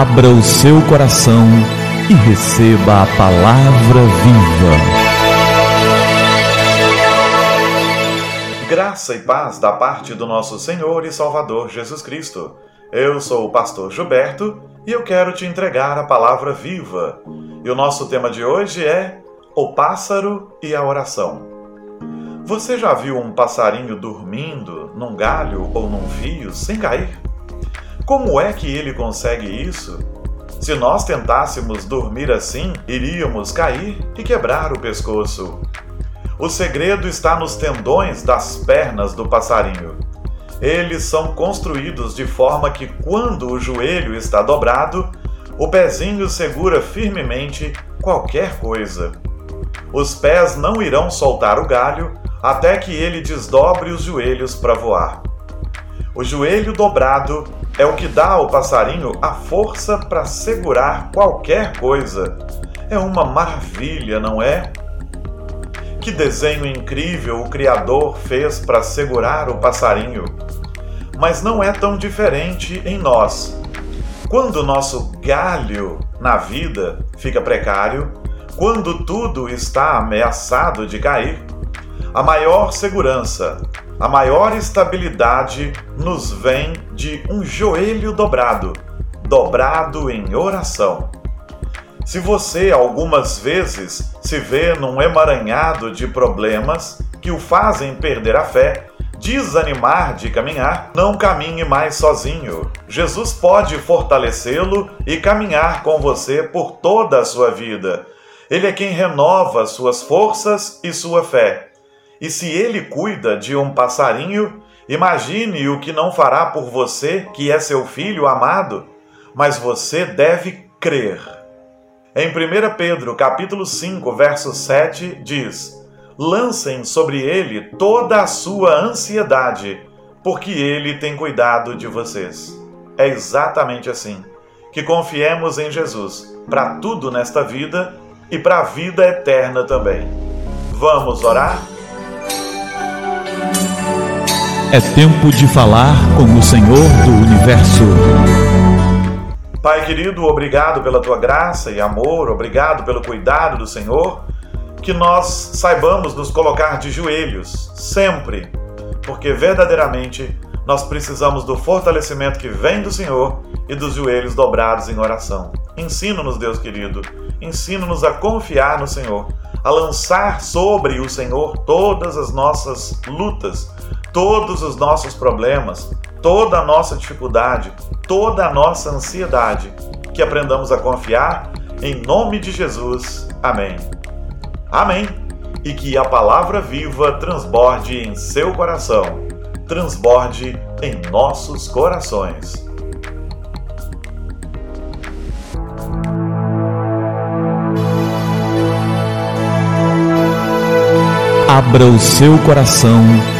Abra o seu coração e receba a palavra viva. Graça e paz da parte do nosso Senhor e Salvador Jesus Cristo. Eu sou o pastor Gilberto e eu quero te entregar a palavra viva. E o nosso tema de hoje é O pássaro e a oração. Você já viu um passarinho dormindo num galho ou num fio sem cair? Como é que ele consegue isso? Se nós tentássemos dormir assim, iríamos cair e quebrar o pescoço. O segredo está nos tendões das pernas do passarinho. Eles são construídos de forma que, quando o joelho está dobrado, o pezinho segura firmemente qualquer coisa. Os pés não irão soltar o galho até que ele desdobre os joelhos para voar. O joelho dobrado é o que dá ao passarinho a força para segurar qualquer coisa. É uma maravilha, não é? Que desenho incrível o Criador fez para segurar o passarinho! Mas não é tão diferente em nós. Quando o nosso galho na vida fica precário, quando tudo está ameaçado de cair, a maior segurança, a maior estabilidade nos vem de um joelho dobrado, dobrado em oração. Se você algumas vezes se vê num emaranhado de problemas que o fazem perder a fé, desanimar de caminhar, não caminhe mais sozinho. Jesus pode fortalecê-lo e caminhar com você por toda a sua vida. Ele é quem renova suas forças e sua fé. E se ele cuida de um passarinho, imagine o que não fará por você, que é seu filho amado. Mas você deve crer. Em 1 Pedro, capítulo 5, verso 7, diz: Lancem sobre ele toda a sua ansiedade, porque ele tem cuidado de vocês. É exatamente assim. Que confiemos em Jesus para tudo nesta vida e para a vida eterna também. Vamos orar? É tempo de falar com o Senhor do universo. Pai querido, obrigado pela tua graça e amor, obrigado pelo cuidado do Senhor. Que nós saibamos nos colocar de joelhos, sempre, porque verdadeiramente nós precisamos do fortalecimento que vem do Senhor e dos joelhos dobrados em oração. Ensina-nos, Deus querido, ensina-nos a confiar no Senhor, a lançar sobre o Senhor todas as nossas lutas, todos os nossos problemas, toda a nossa dificuldade, toda a nossa ansiedade, que aprendamos a confiar em nome de Jesus. Amém. Amém. E que a palavra viva transborde em seu coração, transborde em nossos corações. Abra o seu coração